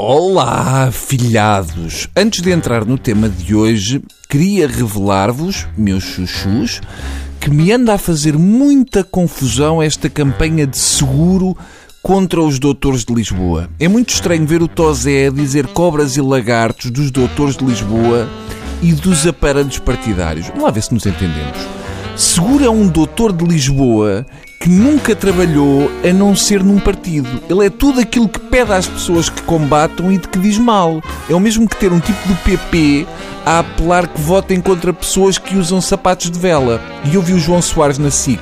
Olá, filhados! Antes de entrar no tema de hoje, queria revelar-vos, meus chuchus, que me anda a fazer muita confusão esta campanha de seguro contra os doutores de Lisboa. É muito estranho ver o Tozé dizer cobras e lagartos dos doutores de Lisboa e dos aparelhos partidários. Vamos lá ver se nos entendemos. Seguro é um doutor de Lisboa que nunca trabalhou a não ser num partido. Ele é tudo aquilo que pede às pessoas que combatam e de que diz mal. É o mesmo que ter um tipo do PP a apelar que votem contra pessoas que usam sapatos de vela. E eu vi o João Soares na SIC,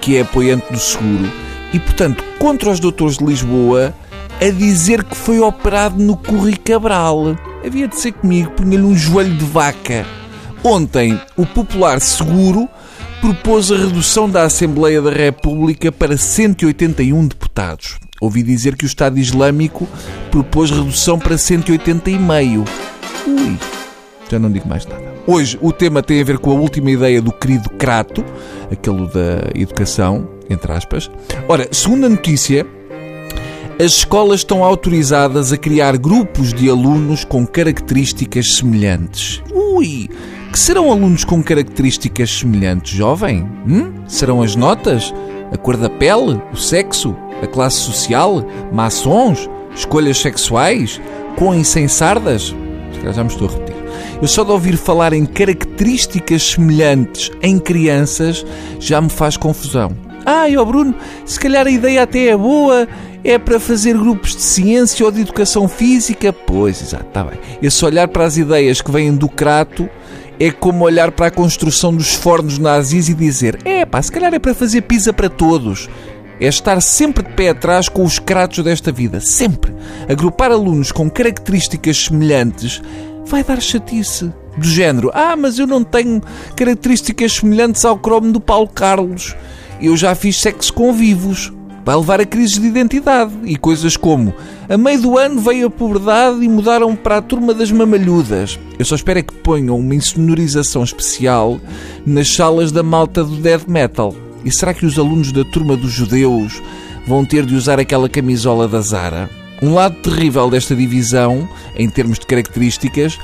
que é apoiante do seguro, e portanto contra os doutores de Lisboa a dizer que foi operado no Corri Cabral. Havia de ser comigo, punha-lhe um joelho de vaca. Ontem, o popular seguro propôs a redução da Assembleia da República para 181 deputados. Ouvi dizer que o Estado Islâmico propôs redução para 180,5. Ui, já não digo mais nada. Hoje o tema tem a ver com a última ideia do querido Crato, aquele da educação, entre aspas. Ora, segundo a notícia, as escolas estão autorizadas a criar grupos de alunos com características semelhantes. Ui! Que serão alunos com características semelhantes, jovem? Hum? Serão as notas? A cor da pele? O sexo? A classe social? Maçons? Escolhas sexuais? Com e sem sardas? Já me estou a repetir. Eu só de ouvir falar em características semelhantes em crianças já me faz confusão. Ah, e ó Bruno, se calhar a ideia até é boa, é para fazer grupos de ciência ou de educação física. Pois, exato, está bem. Esse olhar para as ideias que vêm do crato é como olhar para a construção dos fornos nazis e dizer: é pá, se calhar é para fazer pizza para todos. É estar sempre de pé atrás com os cratos desta vida. Sempre. Agrupar alunos com características semelhantes vai dar chatice. Do género: ah, mas eu não tenho características semelhantes ao cromo do Paulo Carlos. Eu já fiz sexo com vivos vai levar a crises de identidade e coisas como a meio do ano veio a pobreza e mudaram para a turma das mamalhudas. Eu só espero é que ponham uma insonorização especial nas salas da malta do death metal. E será que os alunos da turma dos judeus vão ter de usar aquela camisola da Zara? Um lado terrível desta divisão, em termos de características,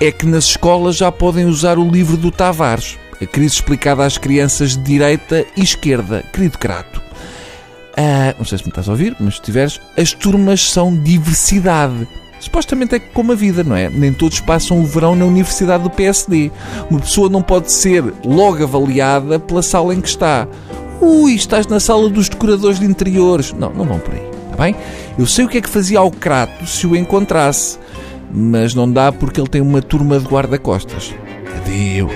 é que nas escolas já podem usar o livro do Tavares, a crise explicada às crianças de direita e esquerda, querido Crato. Uh, não sei se me estás a ouvir, mas se tiveres, as turmas são diversidade. Supostamente é como a vida, não é? Nem todos passam o verão na Universidade do PSD. Uma pessoa não pode ser logo avaliada pela sala em que está. Ui, estás na sala dos decoradores de interiores. Não, não vão por aí, está bem? Eu sei o que é que fazia ao Crato se o encontrasse, mas não dá porque ele tem uma turma de guarda-costas. Adeus.